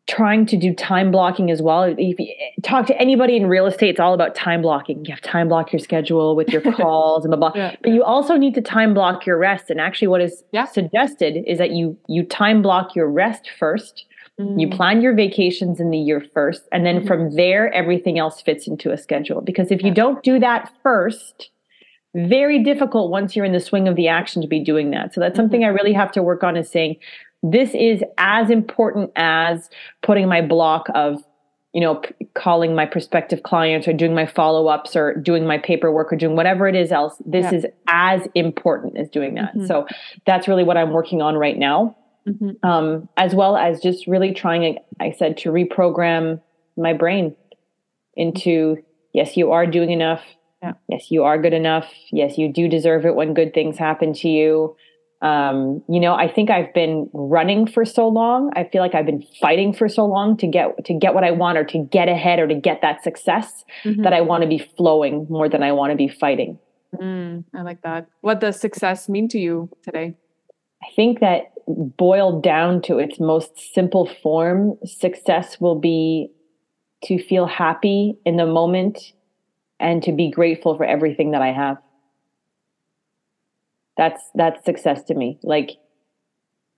trying to do time blocking as well. If you talk to anybody in real estate, it's all about time blocking. You have time block your schedule with your calls and blah blah. Yeah. But you also need to time block your rest. And actually, what is yeah. suggested is that you you time block your rest first. Mm. You plan your vacations in the year first, and then mm-hmm. from there, everything else fits into a schedule. Because if you don't do that first, very difficult once you're in the swing of the action to be doing that. So that's mm-hmm. something I really have to work on is saying, this is as important as putting my block of you know, p- calling my prospective clients or doing my follow ups or doing my paperwork or doing whatever it is else. This Yeah. is as important as doing that. Mhm. So that's really what I'm working on right now, Mhm. um, as well as just really trying, I said, to reprogram my brain into yes, you are doing enough. Yeah. Yes, you are good enough. Yes, you do deserve it when good things happen to you um, you know, I think I've been running for so long. I feel like I've been fighting for so long to get to get what I want or to get ahead or to get that success Mhm. that I want to be flowing more than I want to be fighting. Mm, I like that. What does success mean to you today? I think that boiled down to its most simple form, success will be to feel happy in the moment and to be grateful for everything that I have. That's that's success to me. Like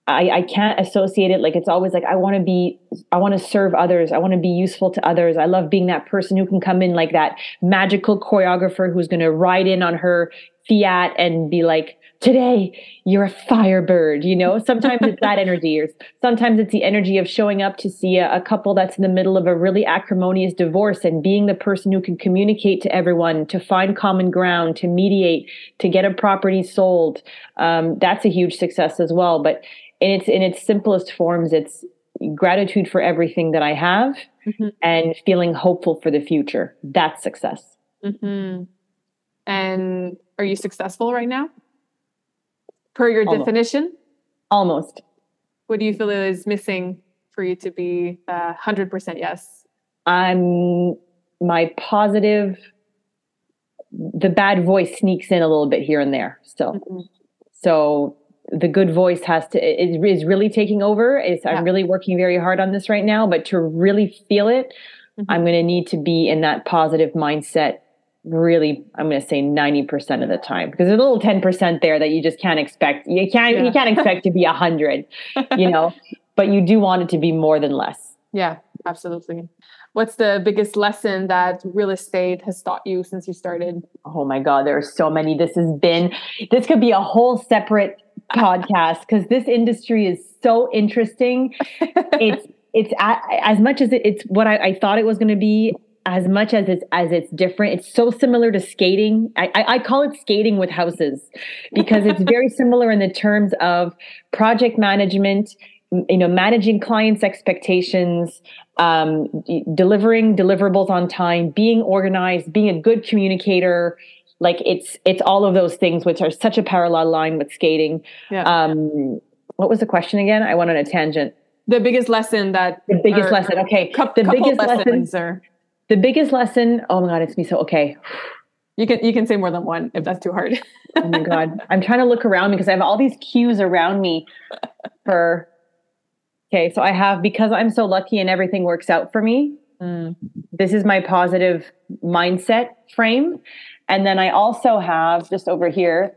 I, I can't associate it like it's always like I want to be I want to serve others. I want to be useful to others. I love being that person who can come in like that magical choreographer who's going to ride in on her Fiat and be like, "Today you're a firebird." You know, sometimes it's that energy, or sometimes it's the energy of showing up to see a, a couple that's in the middle of a really acrimonious divorce and being the person who can communicate to everyone, to find common ground, to mediate, to get a property sold. Um, that's a huge success as well. But in its in its simplest forms, it's gratitude for everything that I have Mhm. and feeling hopeful for the future. That's success. hmm And are you successful right now? Per your Almost. definition, Almost. what do you feel is missing for you to be uh, 100% yes? I'm my positive the bad voice sneaks in a little bit here and there still. Mhm. So the good voice has to it is really taking over. It's, Yeah. I'm really working very hard on this right now, but to really feel it, Mhm. I'm going to need to be in that positive mindset really I'm going to say 90% of the time because there's a little 10% there that you just can't expect. You can't Yeah. you can't expect to be 100, you know, but you do want it to be more than less. Yeah, absolutely. What's the biggest lesson that real estate has taught you since you started? Oh my God, there are so many. This has been, this could be a whole separate podcast because this industry is so interesting. It's, it's as much as it, it's what I, I thought it was going to be, as much as it's as it's different. It's so similar to skating. I, I, I call it skating with houses because it's very similar in the terms of project management, you know, managing clients' expectations, um, delivering deliverables on time, being organized, being a good communicator. Like it's it's all of those things, which are such a parallel line with skating. Yeah. Um, what was the question again? I went on a tangent. the biggest lesson that The biggest lesson. Okay, cou- the biggest lesson. lessons or The biggest lesson. Oh my god, it's me so okay. you can you can say more than one if that's too hard. Oh my god, I'm trying to look around because I have all these cues around me for. Okay, so I have because I'm so lucky and everything works out for me. Mm. this is my positive mindset frame. And then I also have just over here.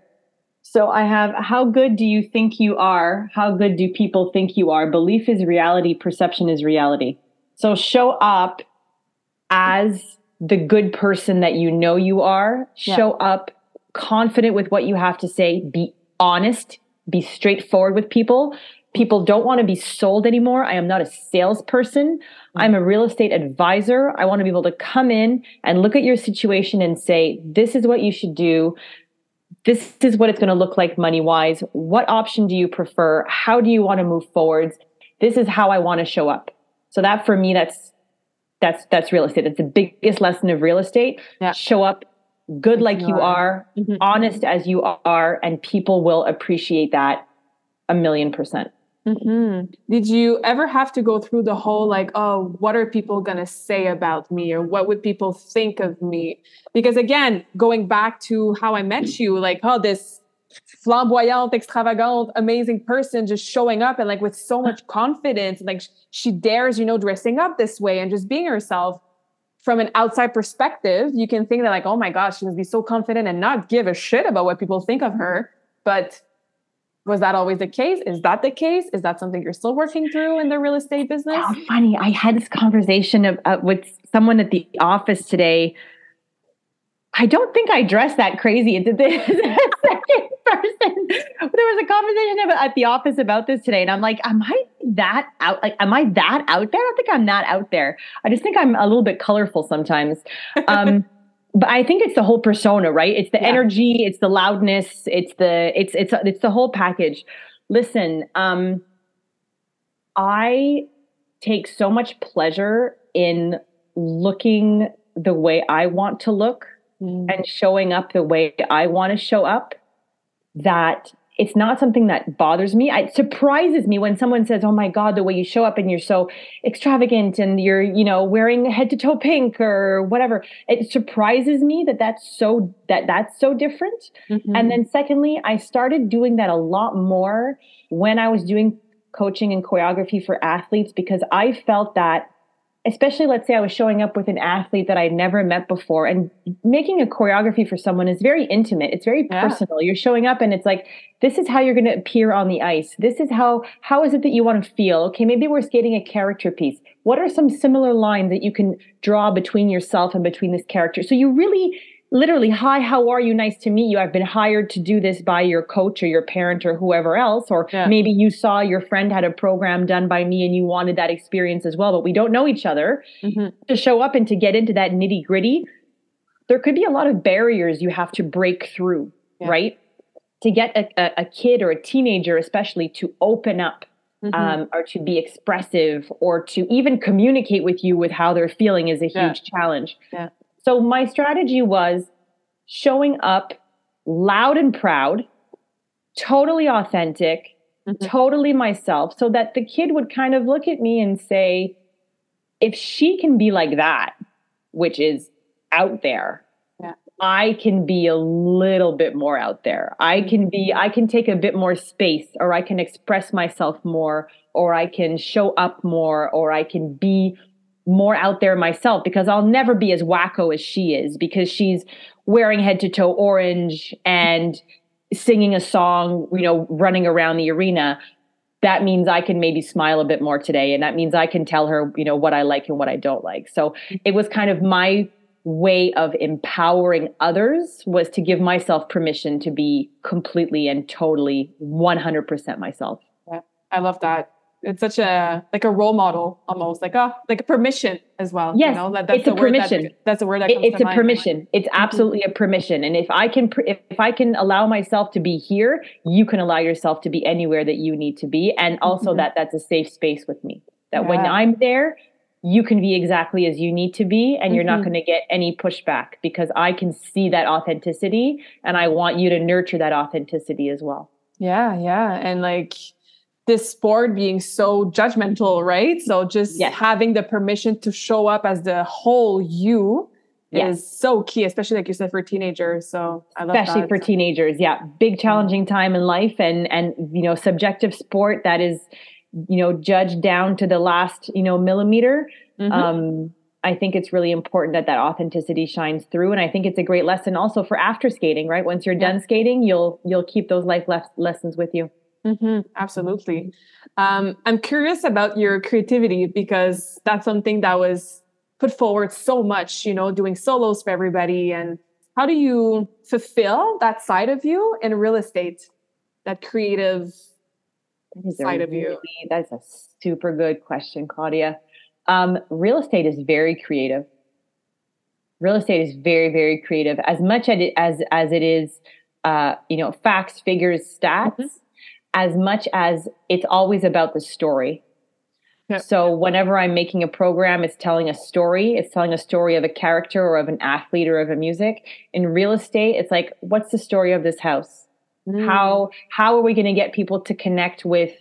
So I have how good do you think you are? How good do people think you are? Belief is reality, perception is reality. So show up as the good person that you know you are. Yeah. Show up confident with what you have to say. Be honest, be straightforward with people. People don't want to be sold anymore. I am not a salesperson. Mm. I'm a real estate advisor. I want to be able to come in and look at your situation and say, this is what you should do. This is what it's going to look like money wise. What option do you prefer? How do you want to move forwards? This is how I want to show up. So that for me, that's that's that's real estate. That's the biggest lesson of real estate. Yeah. Show up good like you are. Mhm. honest as you are, and people will appreciate that a million percent. Mhm. Did you ever have to go through the whole like, oh, what are people going to say about me or what would people think of me? Because again, going back to how I met you, like, oh, this flamboyante, extravagant, amazing person just showing up and like with so much confidence, like she dares, you know, dressing up this way and just being herself. From an outside perspective, you can think that like, oh my gosh, she must be so confident and not give a shit about what people think of her. But was that always the case? Is that the case? Is that something you're still working through in the real estate business? How funny. I had this conversation of, uh, with someone at the office today. I don't think I dressed that crazy. It's the second person. There was a conversation at the office about this today, and I'm like, am I? that out? Like, am I that out there? I don't think I'm that out there. I just think I'm a little bit colorful sometimes. Um, but I think it's the whole persona, right? It's the yeah. energy, it's the loudness, it's the it's it's it's the whole package. Listen, um, I take so much pleasure in looking the way I want to look mm. and showing up the way I want to show up that it's not something that bothers me. It surprises me when someone says, "Oh my god, the way you show up and you're so extravagant and you're, you know, wearing head to toe pink or whatever." It surprises me that that's so that that's so different. Mm-hmm. And then secondly, I started doing that a lot more when I was doing coaching and choreography for athletes because I felt that especially let's say I was showing up with an athlete that I'd never met before and making a choreography for someone is very intimate. It's very yeah. personal. You're showing up and it's like this is how you're going to appear on the ice. This is how how is it that you want to feel? Okay, maybe we're skating a character piece. What are some similar lines that you can draw between yourself and between this character? So you really literally, hi, how are you? Nice to meet you. I've been hired to do this by your coach or your parent or whoever else. Or yeah. maybe you saw your friend had a program done by me and you wanted that experience as well, but we don't know each other. Mm-hmm. To show up and to get into that nitty gritty, there could be a lot of barriers you have to break through, yeah. right? To get a, a, kid or a teenager, especially, to open up. Mm-hmm. Um, or to be expressive or to even communicate with you with how they're feeling is a huge yeah. challenge. Yeah. So my strategy was showing up loud and proud, totally authentic, mm-hmm. totally myself, so that the kid would kind of look at me and say, if she can be like that, which is out there, yeah. I can be a little bit more out there. I can be, mm-hmm. I can take a bit more space, or I can express myself more, or I can show up more, or I can be more out there myself because I'll never be as wacko as she is because she's wearing head to toe orange and singing a song, you know, running around the arena. That means I can maybe smile a bit more today. And that means I can tell her, you know, what I like and what I don't like. So it was kind of my way of empowering others was to give myself permission to be completely and totally 100% myself. Yeah, I love that it's such a like a role model almost like a like a permission as well yes you know? that, that's it's a permission that, that's a word that it's a permission it's mm-hmm. absolutely mm-hmm. a permission and if i can if i can allow myself to be here you can allow yourself to be anywhere that you need to be and also mm-hmm. that that's a safe space with me that yeah. when i'm there you can be exactly as you need to be and you're mm-hmm. not going to get any pushback because i can see that authenticity and i want you to nurture that authenticity as well yeah yeah and like this sport being so judgmental, right? So just yes. having the permission to show up as the whole you yes. is so key, especially like you said for teenagers. So I love especially that. for teenagers. Yeah, big challenging time in life, and and you know subjective sport that is you know judged down to the last you know millimeter. Mm-hmm. Um, I think it's really important that that authenticity shines through, and I think it's a great lesson also for after skating. Right, once you're yeah. done skating, you'll you'll keep those life lessons with you. Mm-hmm, absolutely. Um, I'm curious about your creativity because that's something that was put forward so much, you know, doing solos for everybody. And how do you fulfill that side of you in real estate, that creative side of you? That's a super good question, Claudia. Um, real estate is very creative. Real estate is very, very creative. As much as it, as, as it is, uh, you know, facts, figures, stats. Mm-hmm as much as it's always about the story. Yep. So whenever I'm making a program, it's telling a story. It's telling a story of a character or of an athlete or of a music. In real estate, it's like, what's the story of this house? Mm. How how are we going to get people to connect with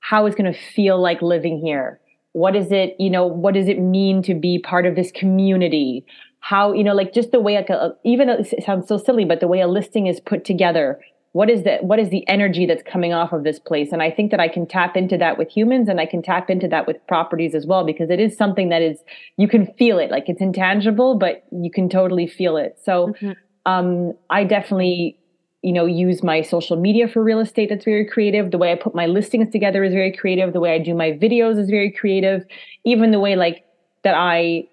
how it's going to feel like living here? What is it, you know, what does it mean to be part of this community? How, you know, like just the way like a, even it sounds so silly, but the way a listing is put together, what is that what is the energy that's coming off of this place? And i think that i can tap into that with humans and i can tap into that with properties as well because it is something that is you can feel it like it's intangible but you can totally feel it. So mm-hmm. um, i definitely you know use my social media for real estate. That's very creative. The way i put my listings together is very creative. The way i do my videos is very creative. Even the way like that i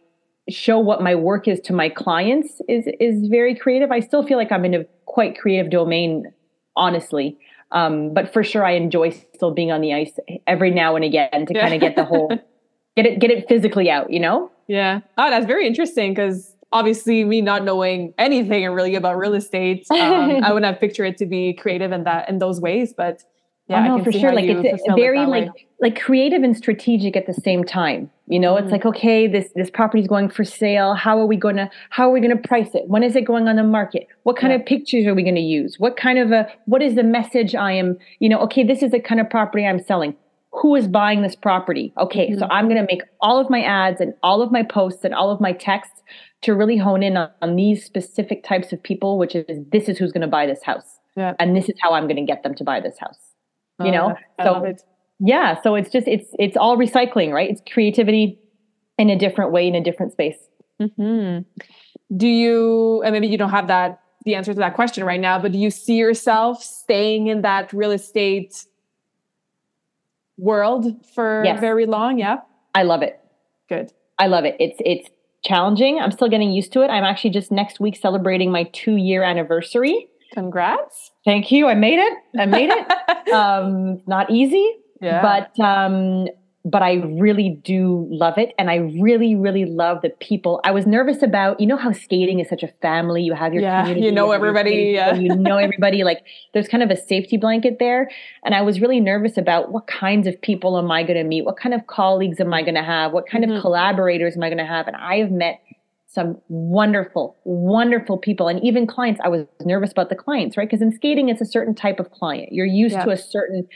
show what my work is to my clients is is very creative. I still feel like i'm in a quite creative domain honestly. Um, but for sure, I enjoy still being on the ice every now and again to yeah. kind of get the whole get it get it physically out. You know? Yeah. Oh, that's very interesting because obviously me not knowing anything really about real estate, um, I would not picture it to be creative in that in those ways, but yeah, oh, no, for sure. Like it's very it like like creative and strategic at the same time. You know, mm-hmm. it's like okay, this this property is going for sale. How are we going to how are we going to price it? When is it going on the market? What kind yeah. of pictures are we going to use? What kind of a what is the message I am? You know, okay, this is the kind of property I'm selling. Who is buying this property? Okay, mm-hmm. so I'm going to make all of my ads and all of my posts and all of my texts to really hone in on, on these specific types of people, which is this is who's going to buy this house, yeah. and this is how I'm going to get them to buy this house you know? I so yeah so it's just it's it's all recycling right? It's creativity in a different way in a different space. Mm-hmm. do you and maybe you don't have that the answer to that question right now but do you see yourself staying in that real estate world for yes. very long? Yeah? I love it. Good. I love it. It's it's challenging. I'm still getting used to it. I'm actually just next week celebrating my two year anniversary Congrats. Thank you. I made it. I made it. um, not easy, yeah. but um, but I really do love it. And I really, really love the people. I was nervous about, you know, how skating is such a family. You have your yeah, community. You know everybody. Yeah. You know everybody. Like there's kind of a safety blanket there. And I was really nervous about what kinds of people am I going to meet? What kind of colleagues am I going to have? What kind mm-hmm. of collaborators am I going to have? And I have met some wonderful, wonderful people and even clients. I was nervous about the clients, right? Because in skating, it's a certain type of client. You're used yeah. to a certain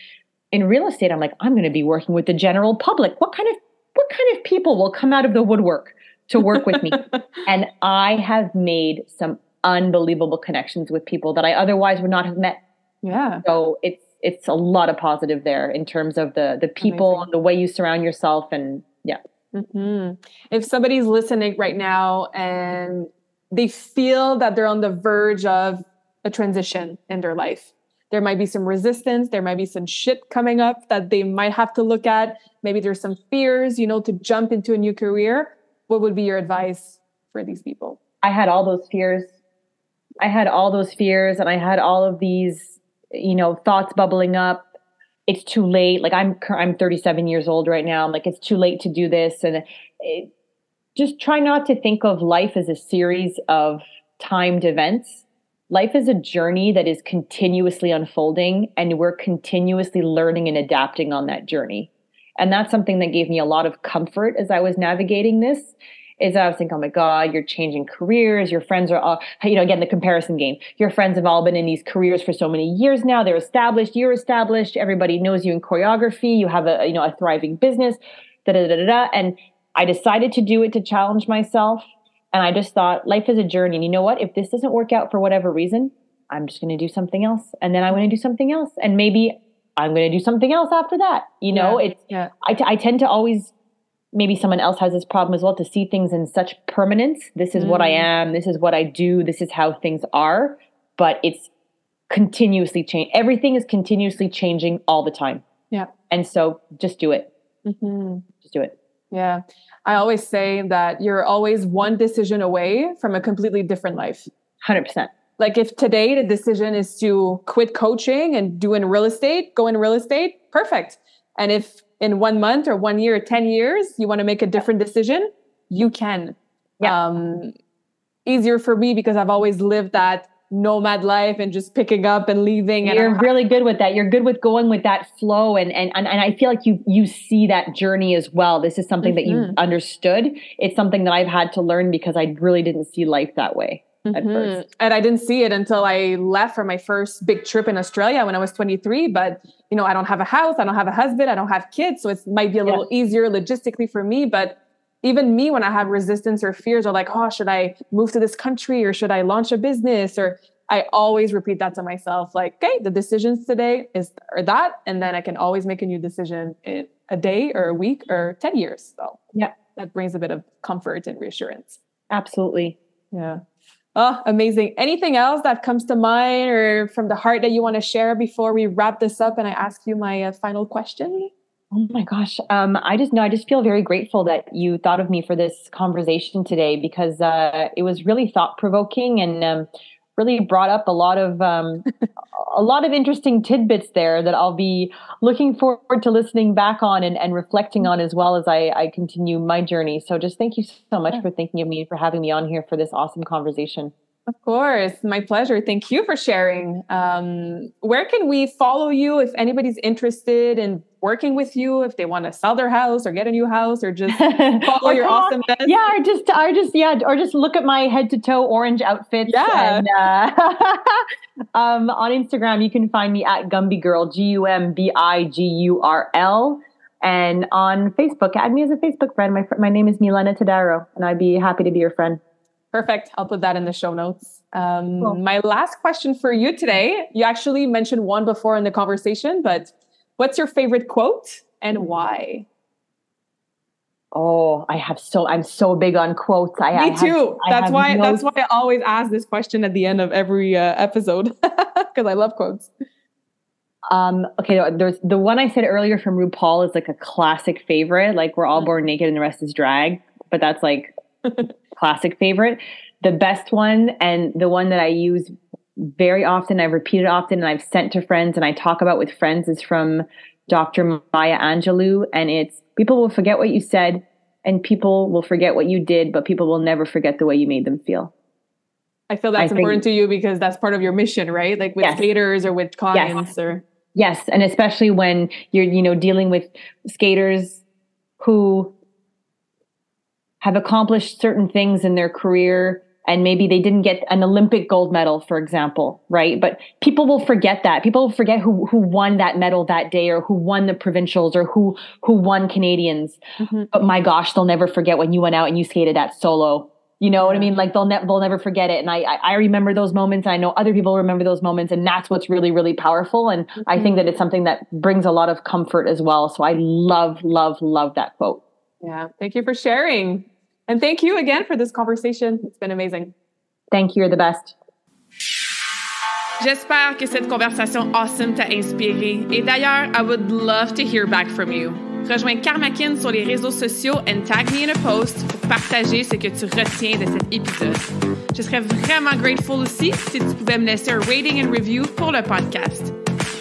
in real estate, I'm like, I'm going to be working with the general public. What kind of what kind of people will come out of the woodwork to work with me? and I have made some unbelievable connections with people that I otherwise would not have met. Yeah. So it's it's a lot of positive there in terms of the the people, Amazing. the way you surround yourself, and yeah. Mm-hmm. If somebody's listening right now and they feel that they're on the verge of a transition in their life, there might be some resistance, there might be some shit coming up that they might have to look at. Maybe there's some fears, you know, to jump into a new career. What would be your advice for these people? I had all those fears. I had all those fears and I had all of these, you know, thoughts bubbling up it's too late. Like I'm I'm 37 years old right now. I'm like it's too late to do this, and it, just try not to think of life as a series of timed events. Life is a journey that is continuously unfolding, and we're continuously learning and adapting on that journey. And that's something that gave me a lot of comfort as I was navigating this is I was thinking, oh my God, you're changing careers. Your friends are all, you know, again, the comparison game. Your friends have all been in these careers for so many years now. They're established. You're established. Everybody knows you in choreography. You have a, you know, a thriving business. Da da da da. da. And I decided to do it to challenge myself. And I just thought life is a journey. And you know what? If this doesn't work out for whatever reason, I'm just going to do something else. And then I'm going to do something else. And maybe I'm going to do something else after that. You know, yeah, it's, yeah. I, t- I tend to always maybe someone else has this problem as well to see things in such permanence. This is mm. what I mm. am. This is what I do. This is how things are. But it's continuously change. Everything is continuously changing all the time. Yeah. And so just do it. Mm-hmm. Just do it. Yeah. I always say that you're always one decision away from a completely different life. 100%. Like if today the decision is to quit coaching and do in real estate, go in real estate, perfect. And if in one month or one year or 10 years, you want to make a different decision, you can. Yeah. Um, easier for me because I've always lived that nomad life and just picking up and leaving. And You're really good with that. You're good with going with that flow. And, and, and, I feel like you, you see that journey as well. This is something mm-hmm. that you understood. It's something that I've had to learn because I really didn't see life that way. Mm-hmm. And I didn't see it until I left for my first big trip in Australia when I was 23. But, you know, I don't have a house, I don't have a husband, I don't have kids. So it might be a little yeah. easier logistically for me. But even me, when I have resistance or fears, or like, oh, should I move to this country or should I launch a business? Or I always repeat that to myself like, okay, the decisions today is or that. And then I can always make a new decision in a day or a week or 10 years. So, yeah, that brings a bit of comfort and reassurance. Absolutely. Yeah. Oh, amazing. Anything else that comes to mind or from the heart that you want to share before we wrap this up and I ask you my uh, final question? Oh my gosh. Um, I just know, I just feel very grateful that you thought of me for this conversation today because uh, it was really thought provoking and um, really brought up a lot of um, a lot of interesting tidbits there that I'll be looking forward to listening back on and, and reflecting on as well as I, I continue my journey. So just thank you so much for thinking of me, for having me on here for this awesome conversation. Of course, my pleasure. Thank you for sharing. Um, where can we follow you if anybody's interested in working with you, if they want to sell their house or get a new house, or just follow or your awesomeness? Yeah, or just, or just, yeah, or just look at my head to toe orange outfits. Yeah. And, uh, um, on Instagram, you can find me at Gumby Girl, G U M B I G U R L. And on Facebook, add me as a Facebook friend. My, fr- my name is Milena Todaro, and I'd be happy to be your friend. Perfect. I'll put that in the show notes. Um, Cool. My last question for you today. You actually mentioned one before in the conversation, but what's your favorite quote and why? Oh, I have so I'm so big on quotes. I, I Me have- too. I that's have why. That's why I always ask this question at the end of every uh, episode because I love quotes. Um, okay, there's the one I said earlier from RuPaul is like a classic favorite. Like we're all Mm. born naked and the rest is drag, but that's like classic favorite. The best one and the one that I use very often, I've repeated often, and I've sent to friends and I talk about with friends is from Dr. Maya Angelou, and it's people will forget what you said, and people will forget what you did, but people will never forget the way you made them feel. I feel that's I think- important to you because that's part of your mission, right? Like with Yes. skaters or with clients or Yes, and especially when you're, you know, dealing with skaters who have accomplished certain things in their career and maybe they didn't get an Olympic gold medal, for example, right? But people will forget that. People will forget who who won that medal that day or who won the provincials or who who won Canadians. Mhm. But my gosh, they'll never forget when you went out and you skated that solo. You know what I mean? Like they'll never they'll never forget it. And I, I I remember those moments. I know other people remember those moments, and that's what's really really powerful. And I think that it's something that brings a lot of comfort as well. So I love love love that quote. yeah. Thank you for sharing. And thank you again for this conversation. It's been amazing. Thank you. You're the best. J'espère que cette conversation awesome t'a inspiré. Et d'ailleurs, I would love to hear back from you. Rejoins Karmakin sur les réseaux sociaux and tag me in a post pour partager ce que tu retiens de cet épisode. Je serais vraiment grateful aussi si tu pouvais me laisser un rating and review pour le podcast.